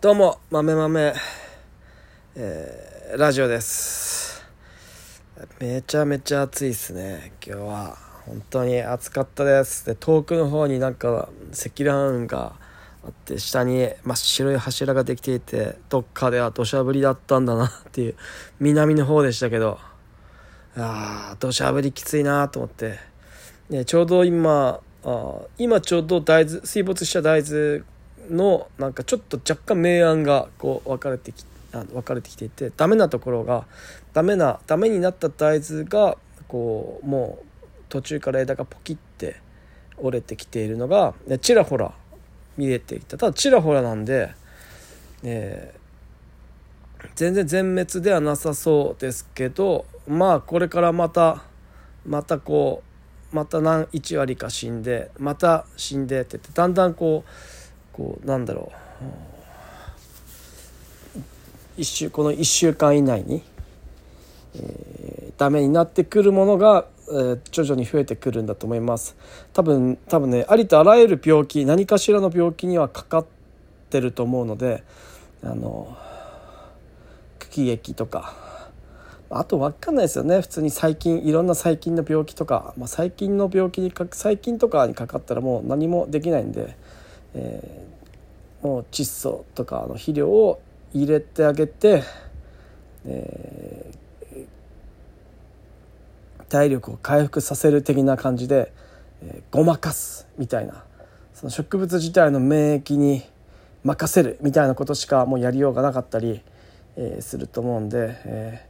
どうも、豆豆、えー、ラジオです。めちゃめちゃ暑いですね、今日は。本当に暑かったです。で、遠くの方になんか積乱雲があって、下に真っ白い柱ができていて、どっかでは土砂降りだったんだなっていう、南の方でしたけど、あー、土砂降りきついなと思って。ね、ちょうど今、あ今ちょうど大豆水没した大豆のなんかちょっと若干明暗がこう分かれてきあ分かれてきていてダメなところがダメなダメになった大豆がこうもう途中から枝がポキって折れてきているのがちらほら見えてきた。ただちらほらなんで、えー全然全滅ではなさそうですけどまあこれからまたまたこうまた何1割か死んでまた死んでってってだんだんこうこうなんだろう。一週この1週間以内に、えーダメになってくるものが、えー徐々に増えてくるんだと思います。多分多分ねありとあらゆる病気何かしらの病気にはかかってると思うのであの茎液とか。あと分かんないですよね。普通に細菌いろんな細菌の病気とか、まあ、細菌の病気にか細菌とかにかかったらもう何もできないんで、えーもう窒素とかの肥料を入れてあげて、えー体力を回復させる的な感じで、えーごまかすみたいなその植物自体の免疫に任せるみたいなことしかもうやりようがなかったり、えーすると思うんで、えー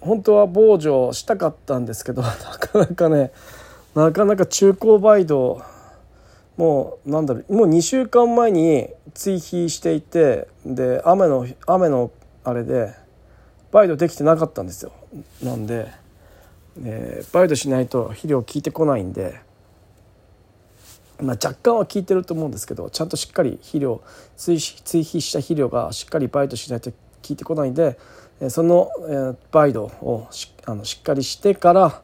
本当は防除したかったんですけど なかなかねなかなか中高バイドもうなんだろうもう2週間前に追肥していてで雨の雨のあれでバイドできてなかったんですよ。なんで、えーバイドしないと肥料効いてこないんで、まあ、若干は効いてると思うんですけどちゃんとしっかり肥料追肥追肥した肥料がしっかりバイドしないと効いてこないんでその、えーバイドをしあのしっかりしてから、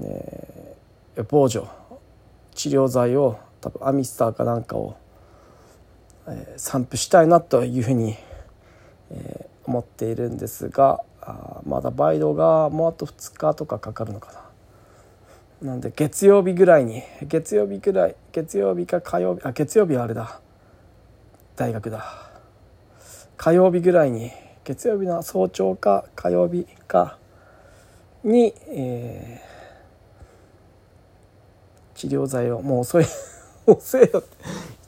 えー防除治療剤を多分アミスターかなんかを、えー散布したいなというふうに、えー思っているんですがあまだバイドがもうあと2日とかかかるのかな。なんで月曜日ぐらいに月曜日ぐらい月曜日か火曜日あ月曜日はあれだ。大学だ。火曜日ぐらいに月曜日の早朝か火曜日かに、えー治療剤をもう遅い。遅えよって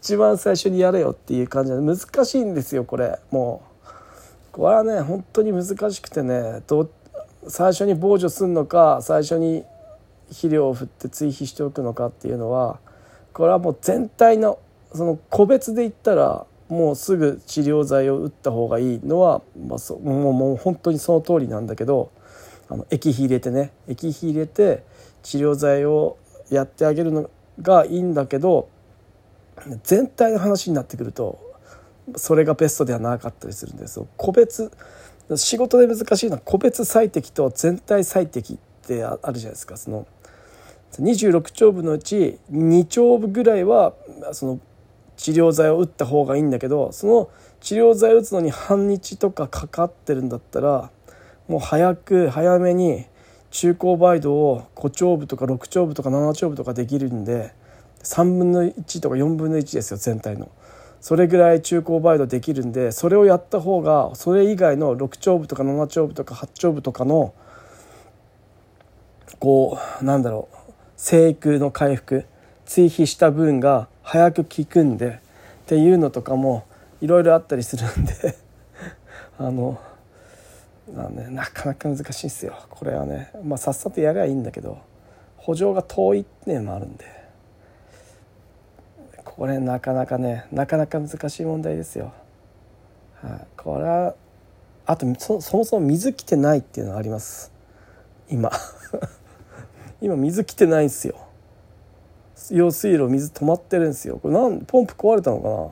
一番最初にやれよっていう感じで難しいんですよこれ。もうこれはね本当に難しくてねど最初に防除するのか最初に肥料を振って追肥しておくのかっていうのはこれはもう全体のその個別で言ったらもうすぐ治療剤を打った方がいいのは、まあ、そもうもう本当にその通りなんだけどあの液肥入れてね液肥入れて治療剤をやってあげるのがいいんだけど全体の話になってくるとそれがベストではなかったりするんですよ。個別仕事で難しいのは個別最適と全体最適ってあるじゃないですかその26丁部のうち2丁部ぐらいはその治療剤を打った方がいいんだけどその治療剤を打つのに半日とかかかってるんだったらもう早く早めに中高バイドを5丁部とか6丁部とか7丁部とかできるんで3分の1とか4分の1ですよ全体の。それぐらい中高バイドできるんでそれをやった方がそれ以外の6丁部とか7丁部とか8丁部とかのこうなんだろう生育の回復追肥した分が早く効くんでっていうのとかもいろいろあったりするんで あのまあね、なかなか難しいですよ。これはね、まあ、さっさとやりゃいいんだけど補助が遠いっていうのもあるんで。これなかなかねなかなか難しい問題ですよ。はい、これはあとそそもそも水来てないっていうのがあります。今。今水来てないんですよ。用水路水止まってるんですよ。これなんポンプ壊れたのかな？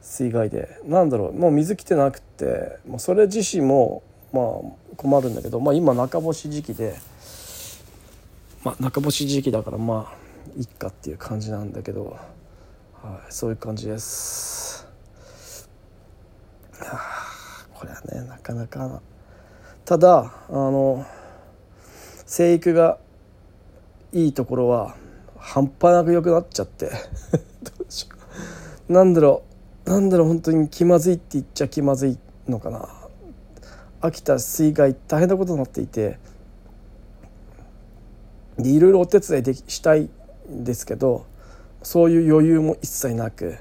水害で。なんだろう。もう水来てなくってもうそれ自身もまあ困るんだけど、まあ、今中干し時期で、まあ、中干し時期だからまあいっかっていう感じなんだけど、はい、そういう感じです。あこれはねなかなかただあの生育がいいところは半端なく良くなっちゃって なんだろう。なんだろう本当に気まずいって言っちゃ気まずいのかな。秋田水害大変なことになっていてでいろいろお手伝いでしたいんですけどそういう余裕も一切なく、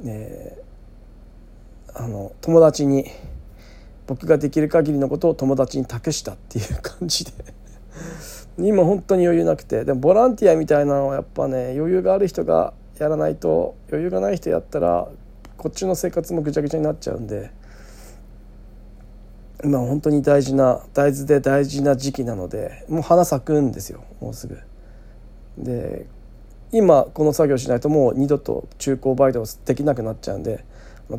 ね、あの友達に僕ができる限りのことを友達に託したっていう感じで。今本当に余裕なくてでもボランティアみたいなのはやっぱね余裕がある人がやらないと余裕がない人やったらこっちの生活もぐちゃぐちゃになっちゃうんで今本当に大事な大豆で大事な時期なのでもう花咲くんですよもうすぐ。で今この作業しないともう二度と中高バイトできなくなっちゃうんで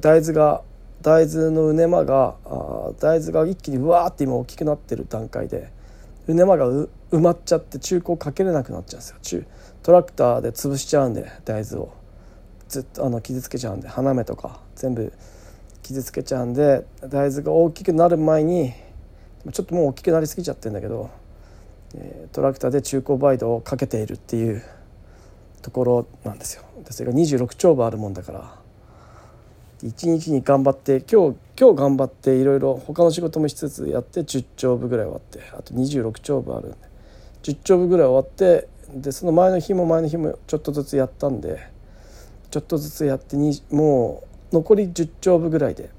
大豆が大豆のうねまが大豆が一気にうわーって今大きくなってる段階でうねまが埋まっちゃって中古かけれなくなっちゃうんですよ中トラクターで潰しちゃうんで大豆をずっとあの傷つけちゃうんで花芽とか全部傷つけちゃうんで大豆が大きくなる前にちょっともう大きくなりすぎちゃってるんだけど、トラクターで中古バイトをかけているっていうところなんですよ。それが26丁分あるもんだから一日に頑張って今日今日頑張っていろいろ他の仕事もしつつやって10丁分ぐらい終わってあと26丁分あるんで10丁分ぐらい終わってでその前の日も前の日もちょっとずつやったんでちょっとずつやってにもう残り10丁分ぐらいで。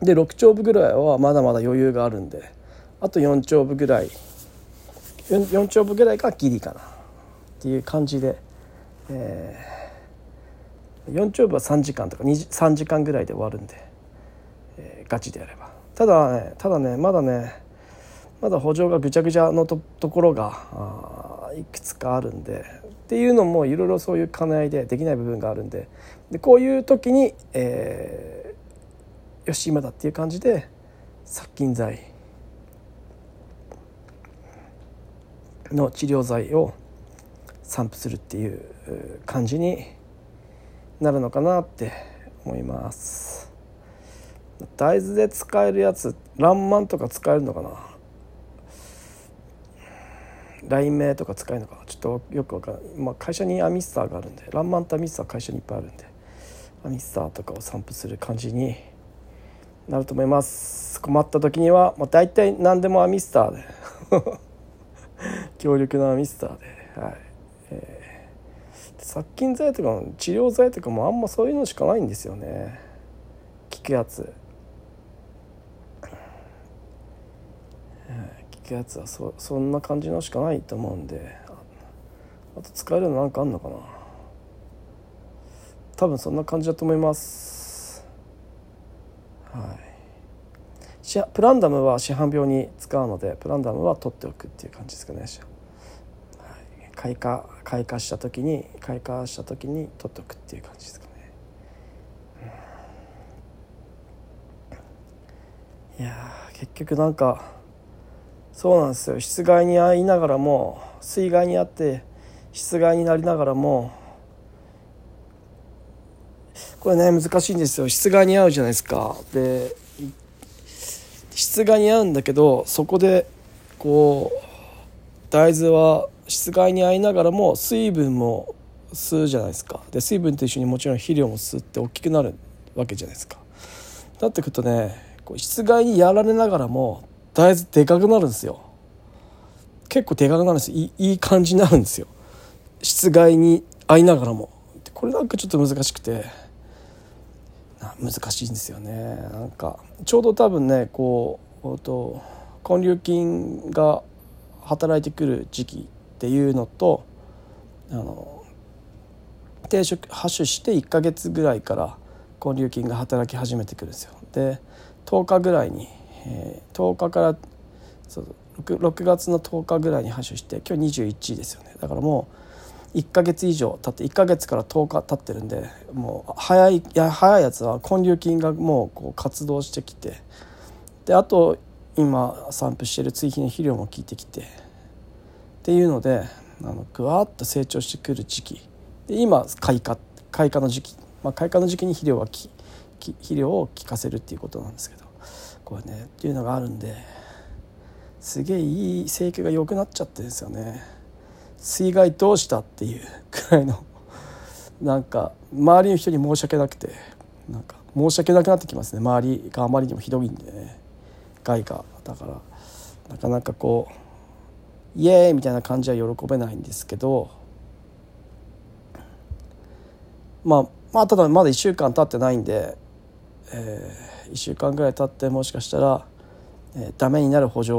で6丁分ぐらいはまだまだ余裕があるんで。あと4丁分ぐらい。4, 4丁分ぐらいがギリかな。っていう感じで、えー、4丁分は3時間とか3時間ぐらいで終わるんで、えー、ガチでやれば。ただねただねまだねまだ補助がぐちゃぐちゃのとところがいくつかあるんで。っていうのもいろいろそういう兼ね合いでできない部分があるんででこういう時に、えー、よし今だっていう感じで殺菌剤の治療剤を散布するっていう感じになるのかなって思います。大豆で使えるやつランマンとか使えるのかな？雷鳴とか使えるのかな？ちょっとよくわからない、まあ、会社にアミスターがあるんでランマンとアミスター会社にいっぱいあるんで。アミスターとかを散布する感じになると思います。困った時には、まあ、大体何でもアミスターで。強力なアミスターで。はい、えー、殺菌剤とか治療剤とかもあんまそういうのしかないんですよね。効くやつ。効くやつはそそんな感じのしかないと思うんで。あと使えるのなんかあんのかな？多分そんな感じだと思います。はい。プランダムは市販病に使うのでプランダムは取っておくっていう感じですかね、はい、開花開花した時に開花した時に取っておくっていう感じですかね、いや結局なんかそうなんですよ。室外に遭いながらも水害にあって室外になりながらもこれね難しいんですよ。室外に合うじゃないですか。で室外に合うんだけどそこでこう大豆は室外に合いながらも水分も吸うじゃないですか。で水分と一緒にもちろん肥料も吸って大きくなるわけじゃないですか。だってくるとねこう室外にやられながらも大豆でかくなるんですよ。結構でかくなるんですいいい感じになるんですよ。室外に合いながらも。これなんかちょっと難しくて。難しいんですよね。なんかちょうど多分ねこうと根粒菌が働いてくる時期っていうのとあの定食ハッシュして1ヶ月ぐらいから根粒菌が働き始めてくるんですよ。で10日ぐらいにえー、10日からそう 6, 6月の10日ぐらいに発症して今日21ですよね。だからもう1か月以上経って1か月から10日経ってるんでもう早いいや早いやつは根粒菌がもうこう活動してきてであと今散布してる追肥の肥料も効いてきてっていうのであのぐわっと成長してくる時期。で今開花開花の時期、まあ、開花の時期に肥料がき肥料を効かせるっていうことなんですけどこれねっていうのがあるんですげえいい生育が良くなっちゃってですよね。水害どうしたっていうくらいの。なんか周りの人に申し訳なくてなんか申し訳なくなってきますね。周りがあまりにもひどいんでね。害が。だからなかなかこうイエーイみたいな感じは喜べないんですけど。まあまあただまだ1週間経ってないんで、えー、1週間ぐらい経ってもしかしたら、えー、ダメになる補助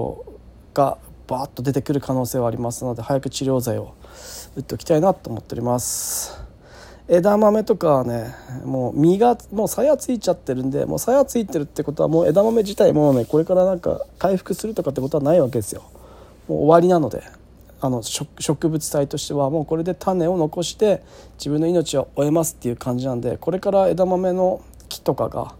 がバーッと出てくる可能性はありますので早く治療剤を打っておきたいなと思っております。枝豆とかはねもう実がもう鞘ついちゃってるんでもう鞘ついてるってことはもう枝豆自体もねこれからなんか回復するとかってことはないわけですよ。もう終わりなので。あの植物体としてはもうこれで種を残して自分の命を終えますっていう感じなんでこれから枝豆の木とかが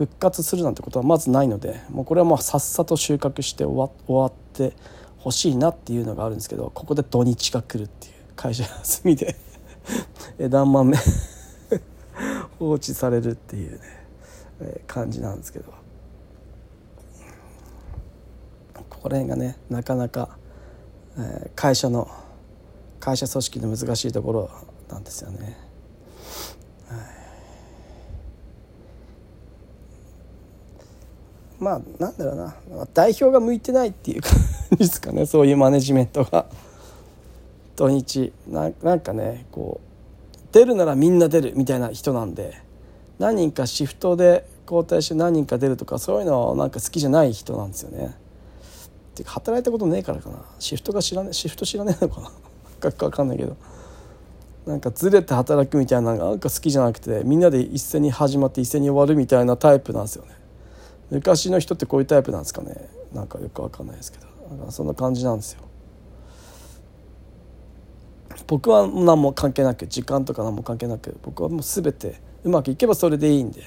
復活するなんてことはまずないのでもうこれはもうさっさと収穫して終わ終わってほしいなっていうのがあるんですけどここで土日が来るっていう会社休みで 枝豆 放置されるっていうね、え、感じなんですけどここら辺がねなかなかえ会社の会社組織の難しいところなんですよね。はい、まあなんだろうな。代表が向いてないっていう感じですかね。そういうマネジメントが。土日。ななんかねこう出るならみんな出るみたいな人なんで何人かシフトで交代して何人か出るとかそういうのなんか好きじゃない人なんですよね。ていうか働いたことねえからかな。シフトが知らねシフト知らねえのかな。かかんないけど。なんかずれて働くみたいなのがなんか好きじゃなくてみんなで一斉に始まって一斉に終わるみたいなタイプなんですよね。昔の人ってこういうタイプなんですかね。なんかよくわかんないですけど。なんかそんな感じなんですよ。僕は何も関係なく時間とか何も関係なく僕はもう全てうまくいけばそれでいいんで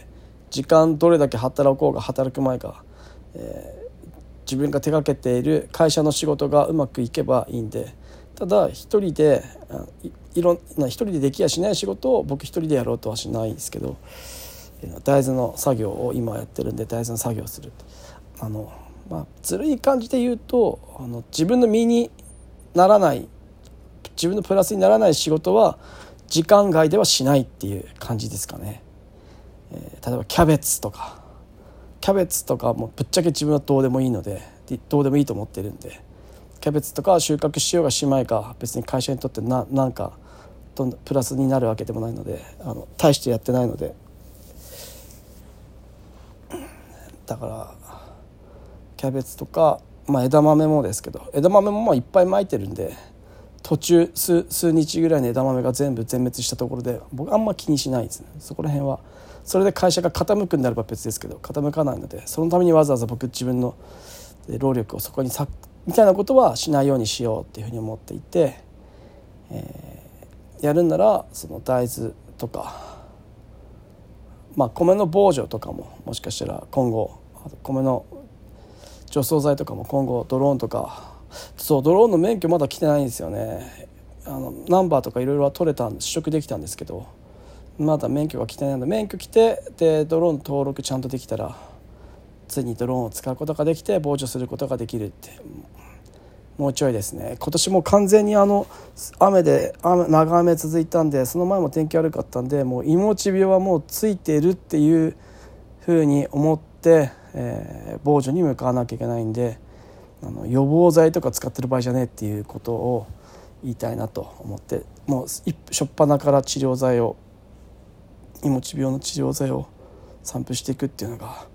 時間どれだけ働こうが働く前か、えー自分が手がけている会社の仕事がうまくいけばいいんでただ一人でいろんな一人でできやしない仕事を僕一人でやろうとはしないですけど大豆の作業を今やってるんで大豆の作業をするあの、まあ、ずるい感じで言うとあの自分の身にならない自分のプラスにならない仕事は時間外ではしないっていう感じですかね。えー、例えばキャベツとか。キャベツとかもぶっちゃけ自分はどうでもいいのでどうでもいいと思ってるんで。キャベツとか収穫しようがしまいか別に会社にとってななんかプラスになるわけでもないのであの大してやってないので。だからキャベツとか、まあ、枝豆もですけど枝豆もまあいっぱいまいてるんで途中数数日ぐらいの枝豆が全部全滅したところで僕あんま気にしないですねそこら辺は。それで会社が傾くんであれば別ですけど傾かないのでそのためにわざわざ僕自分の労力をそこに割みたいなことはしないようにしようっていうふうに思っていて、えー、やるんならその大豆とか、まあ、米の防除とかももしかしたら今後米の除草剤とかも今後ドローンとかそうドローンの免許まだ来てないんですよねあのナンバーとかいろいろは取れたん取得できたんですけどまだ免許が来てないので免許来てでドローン登録ちゃんとできたらついにドローンを使うことができて防除することができるってもうちょいですね今年も完全にあの雨で雨長雨続いたんでその前も天気悪かったんでもう命病はもうついてるっていうふうに思って、えー、防除に向かわなきゃいけないんであの予防剤とか使ってる場合じゃねえっていうことを言いたいなと思ってもう初っ端から治療剤を命病の治療剤を散布していくっていうのが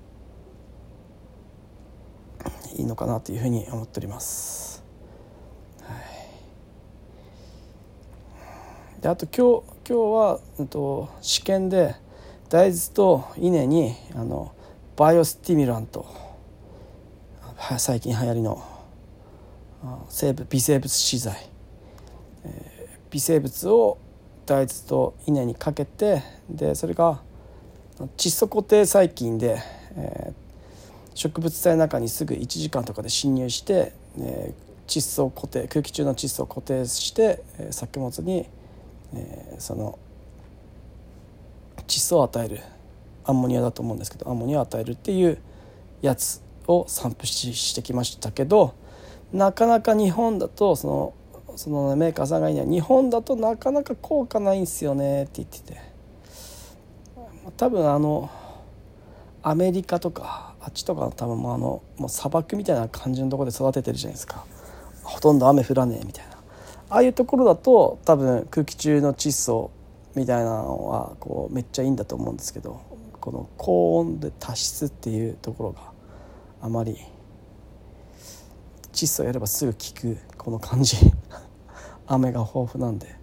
いいのかなというふうに思っております。はい、であと今日今日は、うんと、試験で大豆と稲にあのバイオスティミュラント。最近流行りの生物微生物資材、えー、微生物を大豆と稲にかけてでそれが窒素固定細菌で、えー、植物体の中にすぐ1時間とかで侵入して、えー、窒素固定空気中の窒素を固定して、えー、作物に、えー、その窒素を与える。アンモニアだと思うんですけどアンモニアを与えるっていうやつを散布してきましたけどなかなか日本だとそのそのメーカーさんがいない日本だとなかなか効果ないんすよねって言ってて。多分あのアメリカとかあっちとか多分もうあのもう砂漠みたいな感じのとこで育ててるじゃないですか。ほとんど雨降らねえみたいな。ああいうところだと多分空気中の窒素みたいなのはこうめっちゃいいんだと思うんですけどこの高温で多湿っていうところがあまり窒素やればすぐ効くこの感じ。雨が豊富なんで。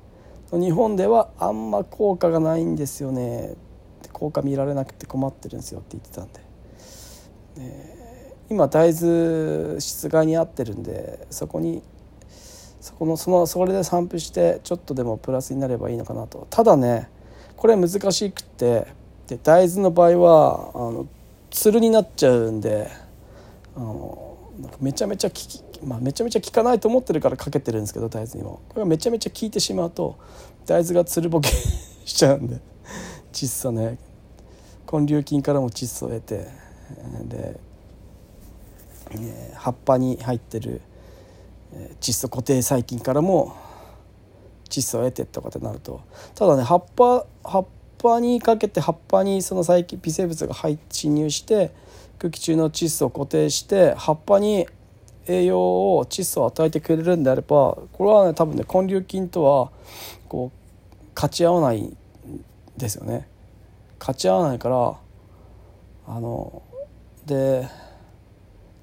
日本ではあんま効果がないんですよね。効果見られなくて困ってるんですよって言ってたんで、で今大豆室外に合ってるんでそこにそこのそのそれで散布してちょっとでもプラスになればいいのかなと。ただねこれ難しくってで大豆の場合はあのつるになっちゃうんであのめちゃめちゃ効き、まあ、めちゃめちゃ効かないと思ってるからかけてるんですけど大豆にも。これがめちゃめちゃ効いてしまうと大豆がつるぼけ しちゃうんで窒素ね。根粒菌からも窒素を得てで、え葉っぱに入ってる窒素固定細菌からも窒素を得てとかってなると。ただね葉っぱ葉っぱにかけて葉っぱにその細菌微生物が入侵入して空気中の窒素を固定して葉っぱに栄養を窒素を与えてくれるんであればこれはね多分ね根粒菌とはこう勝ち合わないんですよね。勝ち合わないからあので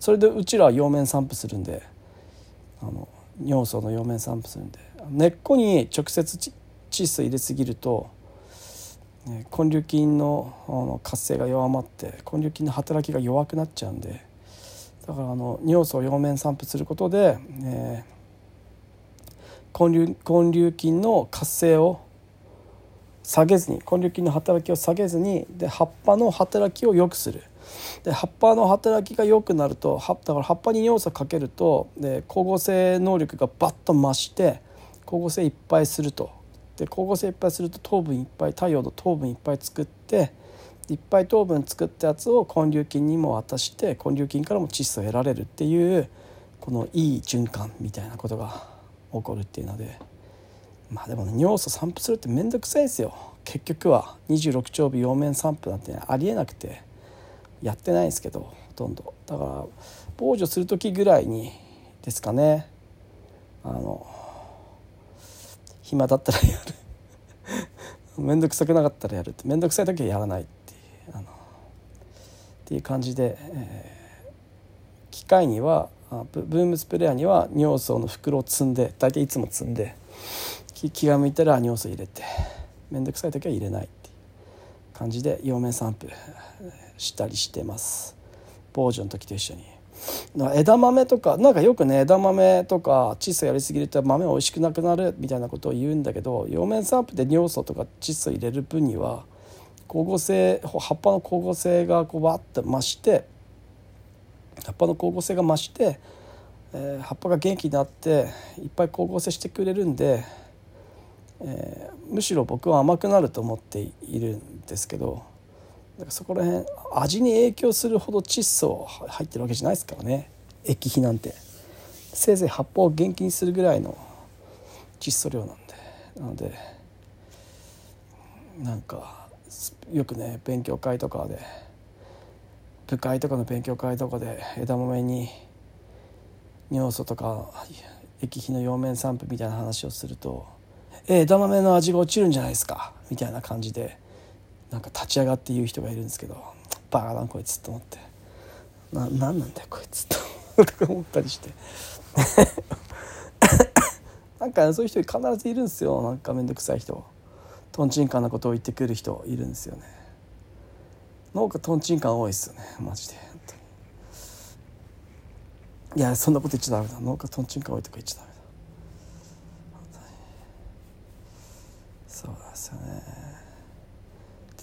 それでうちらは葉面散布するんであの尿素の葉面散布するんで根っこに直接窒素入れすぎると根粒菌の活性が弱まって根粒菌の働きが弱くなっちゃうんでだからあの尿素を葉面散布することで、えー、根粒根粒菌の活性を下げずに根粒菌の働きを下げずにで葉っぱの働きを良くする。で葉っぱの働きが良くなるとだから葉っぱに尿素かけるとで光合成能力がバッと増して光合成いっぱいすると。で光合成いっぱいすると糖分いっぱい太陽の糖分いっぱい作っていっぱい糖分作ったやつを根粒菌にも渡して根粒菌からも窒素を得られるっていうこのいい循環みたいなことが起こるっていうのでまあでも、ね、尿素散布するって面倒くさいんですよ。結局は26丁尾葉面散布なんて、ありえなくてやってないんですけどほとんど。だから防除する時ぐらいにですかね。あの暇だったらやる 面倒くさくなかったらやるって面倒くさい時はやらないっていうあのっていう感じで、えー、機械にはブームスプレーヤーには尿素の袋を積んで大体いつも積んで気が向いたら尿素入れて面倒くさい時は入れないっていう感じで葉面散布したりしてます防除の時と一緒に。枝豆とかなんかよくね枝豆とか窒素やりすぎると豆美味しくなくなるみたいなことを言うんだけど葉面散布で尿素とか窒素入れる分には光合成葉っぱの光合成がこうわって増して葉っぱの光合成が増して、えー、葉っぱが元気になっていっぱい光合成してくれるんで、えー、むしろ僕は甘くなると思っているんですけど。からそこら辺味に影響するほど窒素入ってるわけじゃないですからね。液肥なんて。せいぜい葉っぱを元気にするぐらいの窒素量なんで。なのでなんかよくね勉強会とかで部会とかの勉強会とかで枝豆に尿素とか液肥の葉面散布みたいな話をすると「え枝豆の味が落ちるんじゃないですか」みたいな感じでなんか立ち上がって言う人がいるんですけどバカだなこいつと思って。な何なんだよこいつと。思ったりして。なんか、そういう人必ずいるんですよ。なんか面倒くさい人。とんちんかんなことを言ってくる人いるんですよね。なんかとんちんかん多いですよね。マジで。いやそんなこと言っちゃダメだ。農家とんちんかん多いとか言っちゃダメだ。そうですよね。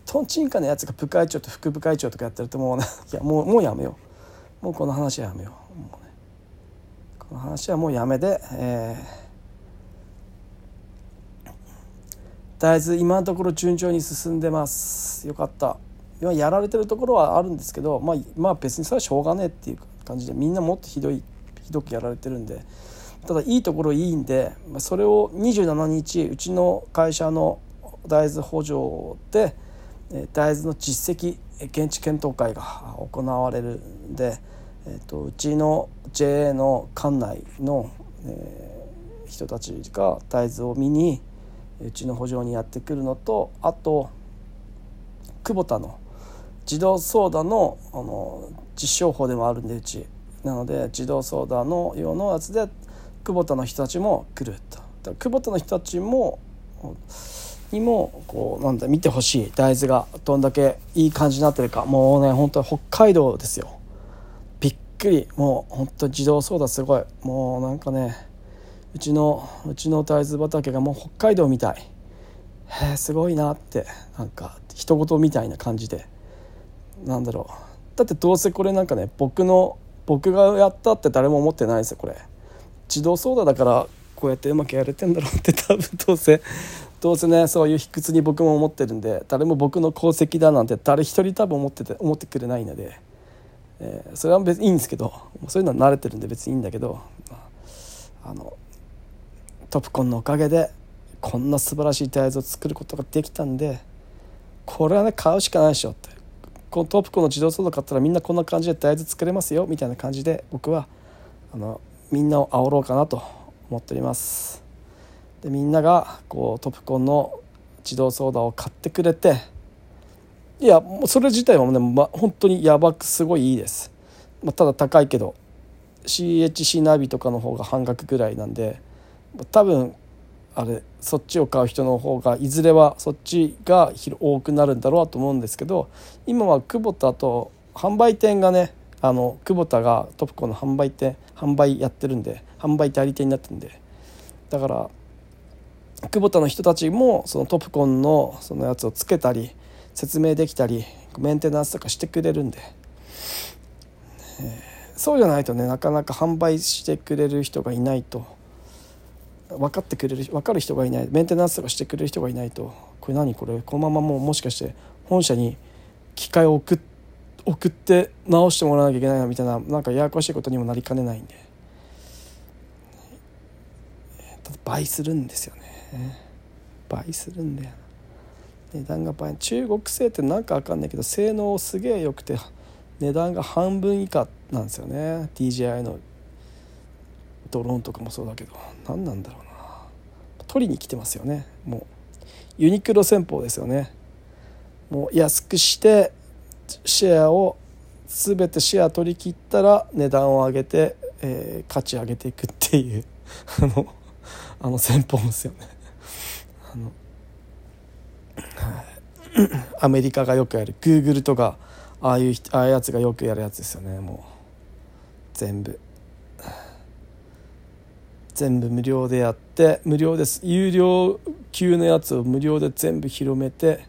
とんちんかなやつが部会長と副部会長とかやってるともうねいやもうもうやめよう。もうこの話はやめよう。う、ね、この話はもうやめで、えー、大豆今のところ順調に進んでます。よかった。今やられてるところはあるんですけど、まあ、まあ別にそれはしょうがねえっていう感じでみんなもっとひどいひどくやられてるんで。ただいいところいいんでそれを27日うちの会社の大豆補助で大豆の実績現地検討会が行われるんで、えーと、うちの JA の館内の、えー、人たちが大豆を見にうちの補助にやってくるのとあと久保田の自動ソーダのあの実証法でもあるんでうち。なので自動ソーダの用のやつで久保田の人たちも来ると。久保田の人たちもにもこうなんだ見てほしい大豆がどんだけいい感じになってるかもうね本当北海道ですよ。びっくり。もう本当自動ソーダすごい。もうなんかねうちのうちの大豆畑がもう北海道みたい。へえすごいなってなんか人事みたいな感じで。なんだろう。だってどうせこれなんかね僕の僕がやったって誰も思ってないですよこれ。自動ソーダだからこうやってうまくやれてんだろうって多分どうせどうせねそういう卑屈に僕も思ってるんで誰も僕の功績だなんて誰一人多分思ってて思ってくれないので、えー、それは別にいいんですけどそういうのは慣れてるんで別にいいんだけど、あのトップコンのおかげでこんな素晴らしい大豆を作ることができたんでこれはね買うしかないでしょって。このトップコンの自動ソード買ったらみんなこんな感じで大豆作れますよみたいな感じで僕はあのみんなを煽ろうかなと思っております。でみんながこうトプコンの自動ソーダを買ってくれていやもうそれ自体はね、ま、本当にやばくすごいいいです、まあ、ただ高いけど CHC ナビとかの方が半額ぐらいなんで多分あれそっちを買う人の方がいずれはそっちが多くなるんだろうと思うんですけど今は久保田と販売店がねあの久保田がトプコンの販売店販売やってるんで販売代理店になってるんでだから久保田の人たちもそのトプコンのそのやつをつけたり説明できたりメンテナンスとかしてくれるんで、えー、そうじゃないとねなかなか販売してくれる人がいないと。分かってくれる分かる人がいない。メンテナンスとかしてくれる人がいないと。これ何これ？このままもうもしかして本社に機械を送って送って直してもらわなきゃいけないなみたいななんかややこしいことにもなりかねないんで。倍するんですよね。倍するんだよ値段が倍中国製ってなんか分かんないけど性能すげえ良くて値段が半分以下なんですよね。DJI のドローンとかもそうだけど何なんだろうな。取りに来てますよね。もうユニクロ戦法ですよね。もう安くしてシェアを全てシェア取り切ったら値段を上げて、えー、価値上げていくっていう あのあの戦法ですよね。あのアメリカがよくやる。グーグルとかああいうああいうやつがよくやるやつですよね。もう全部。全部無料でやって無料です。有料級のやつを無料で全部広めて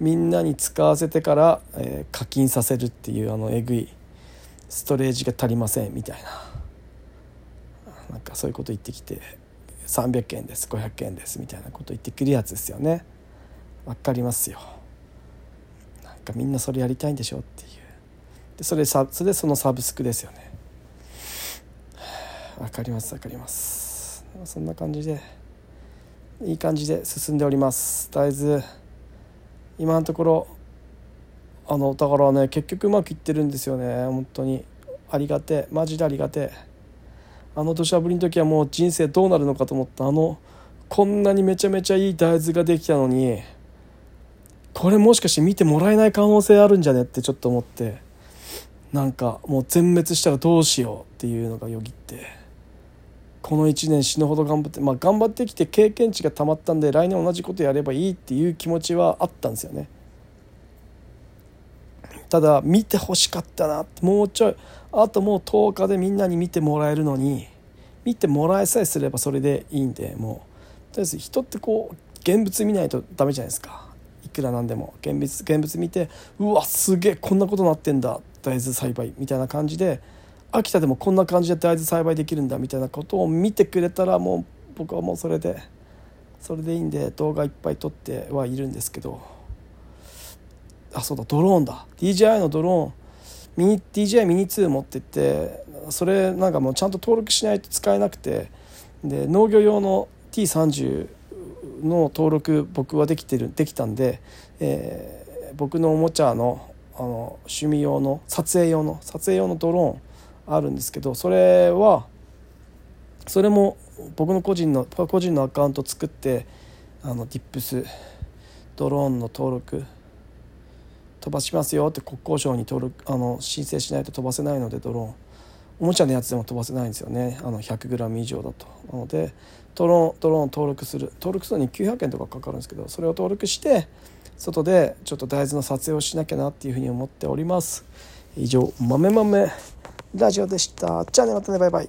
みんなに使わせてから、えー、課金させるっていうあのえぐいストレージが足りませんみたいな。なんかそういうこと言ってきて。300円です500円ですみたいなこと言ってくるやつですよね。わかりますよ。なんかみんなそれやりたいんでしょっていう。でそれさそれでそのサブスクですよね。わかりますわかります。そんな感じでいい感じで進んでおります。大豆今のところあのだからね結局うまくいってるんですよね。本当に。ありがてマジでありがてあの土砂降りの時はもう人生どうなるのかと思ったあのこんなにめちゃめちゃいい大豆ができたのにこれもしかして見てもらえない可能性あるんじゃねってちょっと思ってなんかもう全滅したらどうしようっていうのがよぎってこの1年死ぬほど頑張ってまあ頑張ってきて経験値がたまったんで来年同じことやればいいっていう気持ちはあったんですよね。ただ見てほしかったなもうちょいあともう10日でみんなに見てもらえるのに見てもらえさえすればそれでいいんでもうとりあえず人ってこう現物見ないとダメじゃないですか。いくらなんでも。現物現物見てうわすげえこんなことなってんだ大豆栽培みたいな感じで秋田でもこんな感じで大豆栽培できるんだみたいなことを見てくれたらもう僕はもうそれでそれでいいんで動画いっぱい撮ってはいるんですけどあそうだドローンだ。DJI のドローン。ミニ DJI ミニ2持ってってそれなんかもうちゃんと登録しないと使えなくて。で農業用の T30 の登録僕はできてるできたんで、えー、僕のおもちゃのあの趣味用の撮影用の撮影用のドローンあるんですけどそれはそれも僕の個人の個人のアカウント作ってあのディップスドローンの登録飛ばしますよって国交省に登録あの申請しないと飛ばせないのでドローン。おもちゃのやつでも飛ばせないんですよね。あの 100g 以上だと。なのでドローンドローン登録する。登録するのに900円とかかかるんですけどそれを登録して外でちょっと大豆の撮影をしなきゃなっていうふうに思っております。以上豆豆ラジオでした。じゃあねまたね。バイバイ。